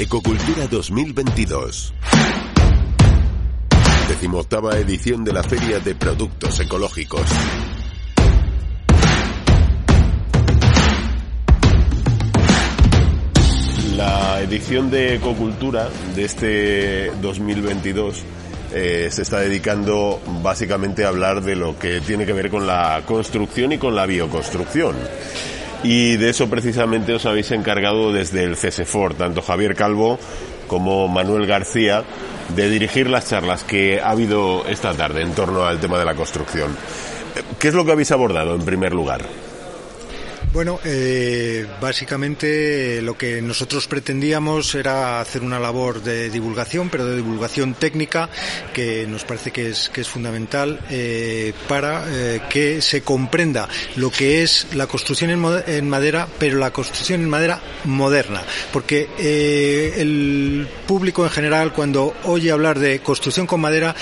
Ecocultura 2022. Decimoctava edición de la Feria de Productos Ecológicos. La edición de Ecocultura de este 2022 eh, se está dedicando básicamente a hablar de lo que tiene que ver con la construcción y con la bioconstrucción. Y de eso precisamente os habéis encargado desde el CSFOR, tanto Javier Calvo como Manuel García, de dirigir las charlas que ha habido esta tarde en torno al tema de la construcción. ¿Qué es lo que habéis abordado en primer lugar? Bueno, eh, básicamente lo que nosotros pretendíamos era hacer una labor de divulgación, pero de divulgación técnica, que nos parece que es, que es fundamental eh, para eh, que se comprenda lo que es la construcción en, en, madera, pero la construcción en madera moderna. Porque eh, el público en general, cuando oye hablar de construcción con madera,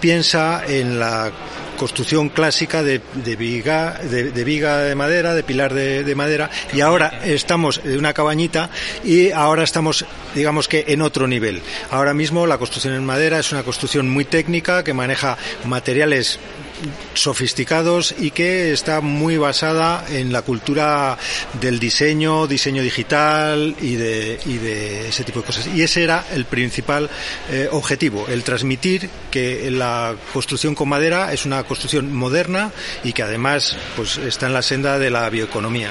piensa en la construcción clásica de, viga, de, viga de madera, de pilar de, de, madera, y ahora estamos en una cabañita y ahora estamos, digamos que, en otro nivel. Ahora mismo la construcción en madera es una construcción muy técnica que maneja materiales sofisticados y que está muy basada en la cultura del diseño, diseño digital y de, ese tipo de cosas. Y ese era el principal eh, objetivo, el transmitir que la construcción con madera es una construcción moderna y que además pues, está en la senda de la bioeconomía.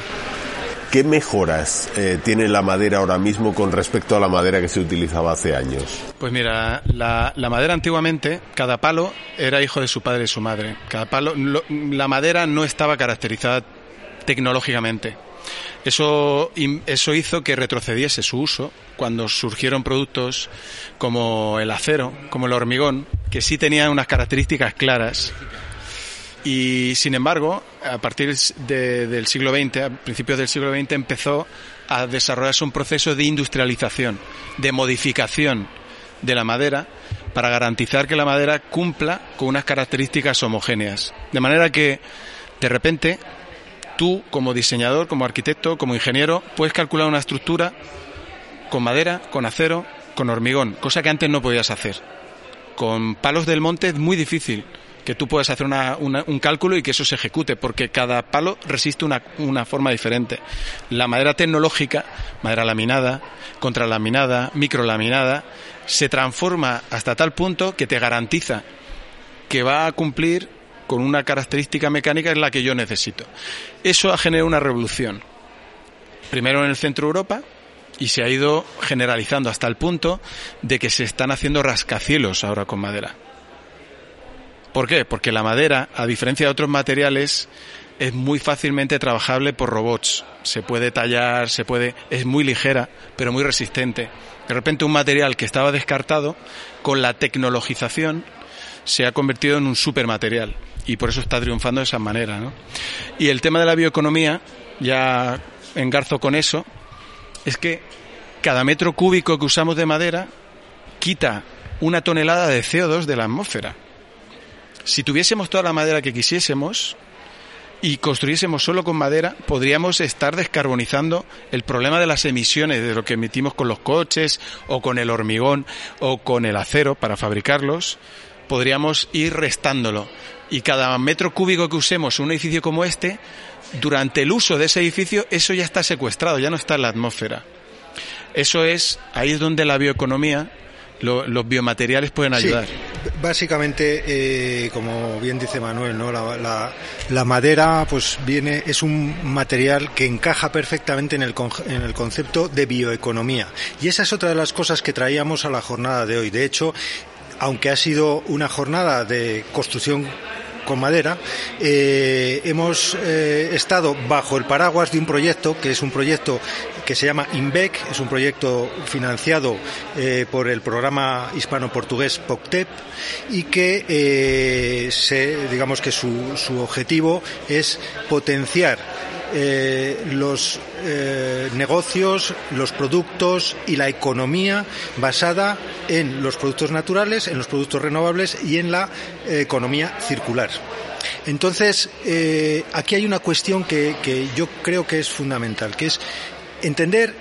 ¿Qué mejoras eh, tiene la madera ahora mismo con respecto a la madera que se utilizaba hace años? Pues mira, la, madera antiguamente, cada palo era hijo de su padre y su madre. Cada palo, lo, la madera no estaba caracterizada tecnológicamente. Eso, eso hizo que retrocediese su uso cuando surgieron productos como el acero, como el hormigón, que sí tenían unas características claras y sin embargo, a partir de, del siglo XX, a principios del siglo XX, empezó a desarrollarse un proceso de industrialización, de modificación de la madera para garantizar que la madera cumpla con unas características homogéneas. De manera que, de repente, tú como diseñador, como arquitecto, como ingeniero, puedes calcular una estructura con madera, con acero, con hormigón, cosa que antes no podías hacer. Con palos del monte es muy difícil que tú puedes hacer una, un cálculo y que eso se ejecute, porque cada palo resiste una, forma diferente. La madera tecnológica, madera laminada, contralaminada, microlaminada, se transforma hasta tal punto que te garantiza que va a cumplir con una característica mecánica en la que yo necesito. Eso ha generado una revolución. Primero en el centro de Europa, y se ha ido generalizando hasta el punto de que se están haciendo rascacielos ahora con madera. ¿Por qué? Porque la madera, a diferencia de otros materiales, es muy fácilmente trabajable por robots. Se puede tallar, se puede, es muy ligera, pero muy resistente. De repente un material que estaba descartado, con la tecnologización, se ha convertido en un supermaterial. Y por eso está triunfando de esa manera, ¿no? Y el tema de la bioeconomía, ya engarzo con eso, es que cada metro cúbico que usamos de madera quita una tonelada de CO2 de la atmósfera. Si tuviésemos toda la madera que quisiésemos y construyésemos solo con madera, podríamos estar descarbonizando el problema de las emisiones de lo que emitimos con los coches o con el hormigón o con el acero para fabricarlos. Podríamos ir restándolo. Y cada metro cúbico que usemos un edificio como este, durante el uso de ese edificio, eso ya está secuestrado, ya no está en la atmósfera. Eso es, ahí es donde la bioeconomía lo, los biomateriales pueden ayudar. Sí, básicamente, eh, como bien dice Manuel, ¿no? La, la, la, madera, pues viene, es un material que encaja perfectamente en el, en el concepto de bioeconomía. Y esa es otra de las cosas que traíamos a la jornada de hoy. De hecho, aunque ha sido una jornada de construcción con madera, eh, hemos eh, estado bajo el paraguas de un proyecto que es un proyecto que se llama INVEC, es un proyecto financiado eh, por el programa hispano-portugués POCTEP y que eh, digamos que su, objetivo es potenciar eh, los negocios, los productos y la economía basada en los productos naturales, en los productos renovables y en la economía circular. Entonces, aquí hay una cuestión que yo creo que es fundamental, que es entender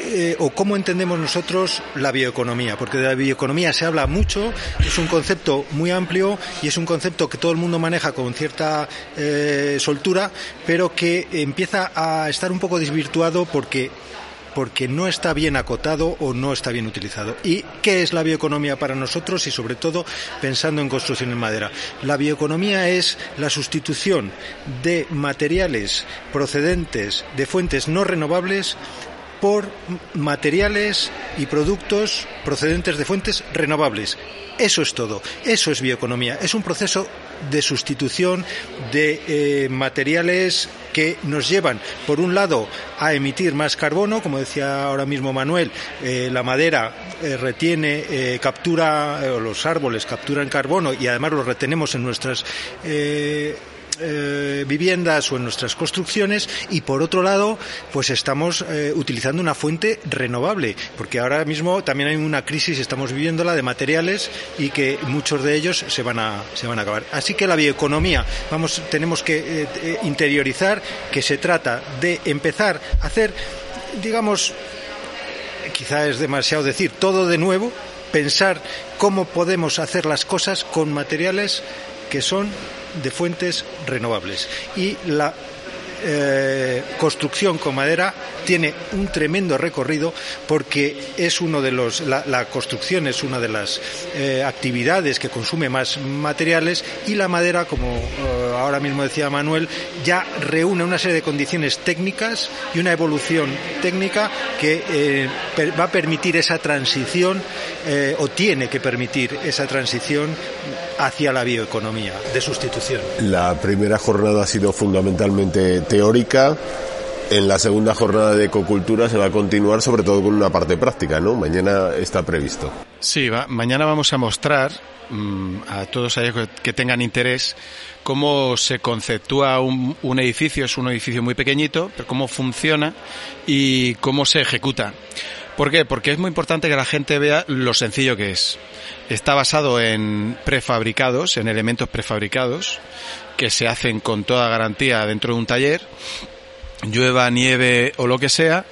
eh, o cómo entendemos nosotros la bioeconomía, porque de la bioeconomía se habla mucho, es un concepto muy amplio y es un concepto que todo el mundo maneja con cierta eh, soltura, pero que empieza a estar un poco desvirtuado porque porque no está bien acotado o no está bien utilizado. ¿Y qué es la bioeconomía para nosotros y sobre todo pensando en construcción en madera? La bioeconomía es la sustitución de materiales procedentes de fuentes no renovables por materiales y productos procedentes de fuentes renovables. Eso es todo. Eso es bioeconomía. Es un proceso de sustitución de eh, materiales que nos llevan, por un lado, a emitir más carbono, como decía ahora mismo Manuel, eh, la madera eh, retiene, captura, los árboles capturan carbono y además lo retenemos en nuestras eh, viviendas o en nuestras construcciones y por otro lado pues estamos eh, utilizando una fuente renovable porque ahora mismo también hay una crisis estamos viviéndola de materiales y que muchos de ellos se van a se van a acabar. Así que la bioeconomía vamos tenemos que eh, interiorizar que se trata de empezar a hacer digamos quizá es demasiado decir todo de nuevo pensar cómo podemos hacer las cosas con materiales que son de fuentes renovables. Y la eh, construcción con madera tiene un tremendo recorrido porque es uno de los la, construcción es una de las eh, actividades que consume más materiales y la madera como eh, ahora mismo decía Manuel ya reúne una serie de condiciones técnicas y una evolución técnica que va a permitir esa transición o tiene que permitir esa transición hacia la bioeconomía de sustitución. La primera jornada ha sido fundamentalmente teórica. En la segunda jornada de ecocultura se va a continuar sobre todo con una parte práctica, ¿no? Mañana está previsto. Sí, mañana vamos a mostrar mm, a todos aquellos que tengan interés cómo se conceptúa un, un, edificio, es un edificio muy pequeñito, pero cómo funciona y cómo se ejecuta. ¿Por qué? Porque es muy importante que la gente vea lo sencillo que es. Está basado en prefabricados, en elementos prefabricados, que se hacen con toda garantía dentro de un taller, llueva, nieve o lo que sea,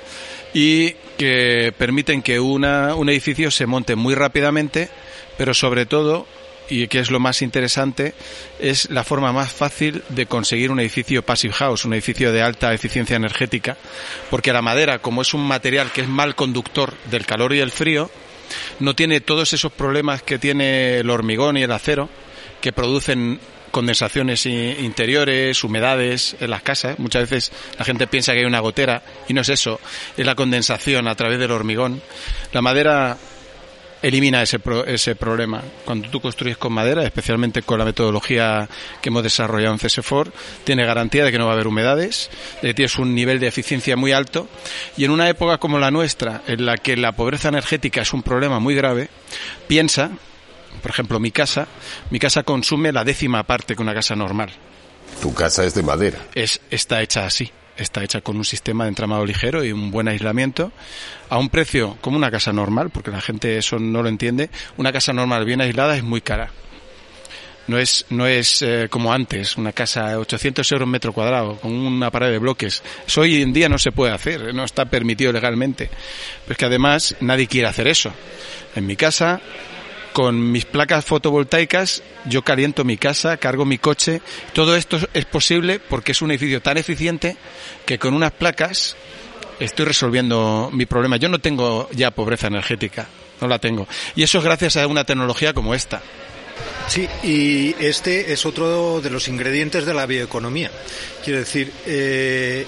y que permiten que una, un edificio se monte muy rápidamente, pero sobre todo y que es lo más interesante, es la forma más fácil de conseguir un edificio passive house, un edificio de alta eficiencia energética, porque la madera, como es un material que es mal conductor del calor y el frío, no tiene todos esos problemas que tiene el hormigón y el acero, que producen condensaciones interiores, humedades en las casas. Muchas veces la gente piensa que hay una gotera y no es eso, es la condensación a través del hormigón. La madera elimina ese, ese problema. Cuando tú construyes con madera, especialmente con la metodología que hemos desarrollado en CSFOR, tiene garantía de que no va a haber humedades, de que tienes un nivel de eficiencia muy alto y en una época como la nuestra, en la que la pobreza energética es un problema muy grave, piensa, por ejemplo, mi casa, mi casa consume la décima parte que una casa normal. Tu casa es de madera. Es, está hecha así está hecha con un sistema de entramado ligero y un buen aislamiento a un precio como una casa normal, porque la gente eso no lo entiende. Una casa normal bien aislada es muy cara. No es, no es eh, como antes, una casa de 800 euros metro cuadrado, con una pared de bloques. Eso hoy en día no se puede hacer, no está permitido legalmente. Pero es que además nadie quiere hacer eso. En mi casa con mis placas fotovoltaicas yo caliento mi casa, cargo mi coche. Todo esto es posible porque es un edificio tan eficiente que con unas placas estoy resolviendo mi problema. Yo no tengo ya pobreza energética, no la tengo. Y eso es gracias a una tecnología como esta. Sí, y este es otro de los ingredientes de la bioeconomía. Quiero decir, eh,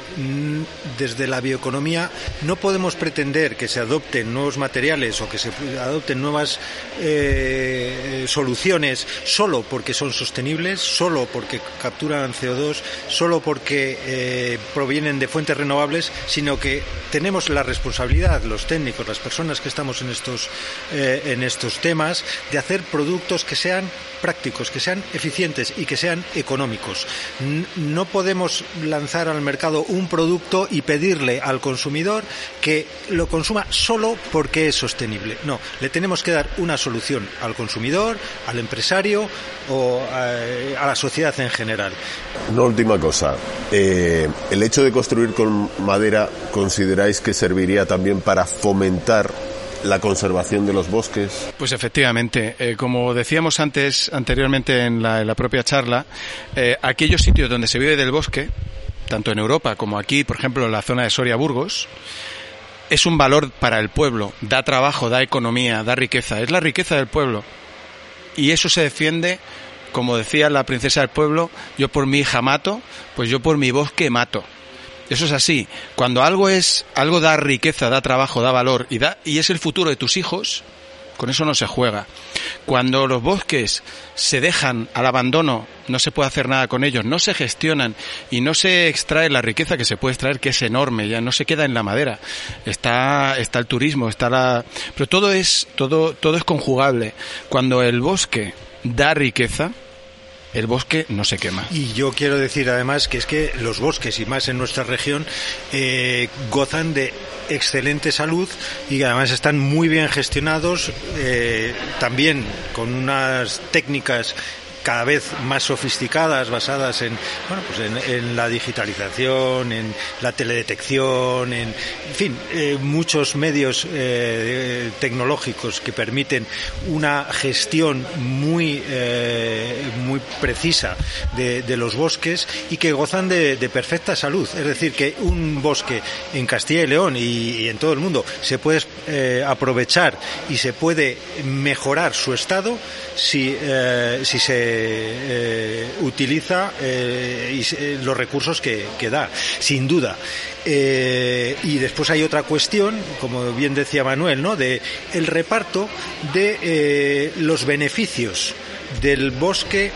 desde la bioeconomía no podemos pretender que se adopten nuevos materiales o que se adopten nuevas eh, soluciones solo porque son sostenibles, solo porque capturan CO2, solo porque eh, provienen de fuentes renovables, sino que tenemos la responsabilidad, los técnicos, las personas que estamos en estos, en estos temas, de hacer productos que sean prácticos, que sean eficientes y que sean económicos. No podemos lanzar al mercado un producto y pedirle al consumidor que lo consuma solo porque es sostenible. No, le tenemos que dar una solución al consumidor, al empresario o eh, a, la sociedad en general. Una última cosa. Eh, ¿El hecho de construir con madera consideráis que serviría también para fomentar la conservación de los bosques? Pues efectivamente, eh, como decíamos antes, anteriormente en la, propia charla, eh, aquellos sitios donde se vive del bosque, tanto en Europa como aquí, por ejemplo, en la zona de Soria-Burgos, es un valor para el pueblo, da trabajo, da economía, da riqueza, es la riqueza del pueblo. Y eso se defiende, como decía la princesa del pueblo, yo por mi hija mato, pues yo por mi bosque mato. Eso es así. Cuando algo es, algo da riqueza, da trabajo, da valor y da, y es el futuro de tus hijos, con eso no se juega. Cuando los bosques se dejan al abandono, no se puede hacer nada con ellos, no se gestionan y no se extrae la riqueza que se puede extraer, que es enorme, ya no se queda en la madera. Está, está el turismo, está la, pero todo es, todo, todo es conjugable. Cuando el bosque da riqueza, el bosque no se quema. Y yo quiero decir además que es que los bosques, y más en nuestra región, eh, gozan de excelente salud y además están muy bien gestionados, eh, también con unas técnicas cada vez más sofisticadas, basadas en, bueno, pues en, la digitalización, en la teledetección, en, fin, eh, muchos medios eh, tecnológicos que permiten una gestión muy, eh, muy precisa de, los bosques y que gozan de, perfecta salud. Es decir, que un bosque en Castilla y León y, en todo el mundo se puede aprovechar y se puede mejorar su estado si, si se eh, utiliza eh, eh, los recursos que, da, sin duda. y después hay otra cuestión, como bien decía Manuel, ¿no? de el reparto de los beneficios del bosque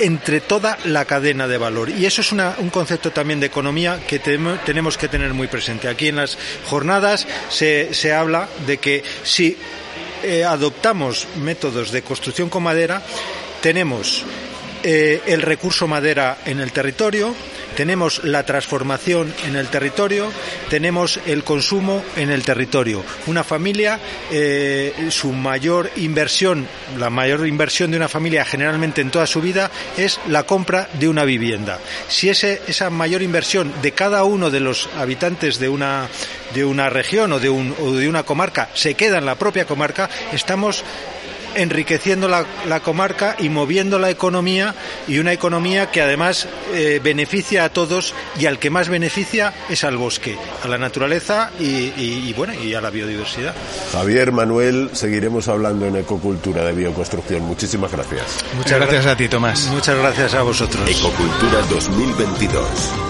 entre toda la cadena de valor. Y eso es un concepto también de economía que tenemos que tener muy presente. Aquí en las jornadas se, se habla de que si eh, adoptamos métodos de construcción con madera, tenemos eh, el recurso madera en el territorio, tenemos la transformación en el territorio, tenemos el consumo en el territorio. Una familia, eh, su mayor inversión, la mayor inversión de una familia generalmente en toda su vida es la compra de una vivienda. Si ese, esa mayor inversión de cada uno de los habitantes de una de una región o de, un, o de una comarca se queda en la propia comarca, estamos enriqueciendo la, la, comarca y moviendo la economía y una economía que además eh, beneficia a todos y al que más beneficia es al bosque, a la naturaleza y, bueno y a la biodiversidad. Javier, Manuel, seguiremos hablando en ecocultura de bioconstrucción. Muchísimas gracias. Muchas gracias a ti, Tomás. Muchas gracias a vosotros. Ecocultura 2022.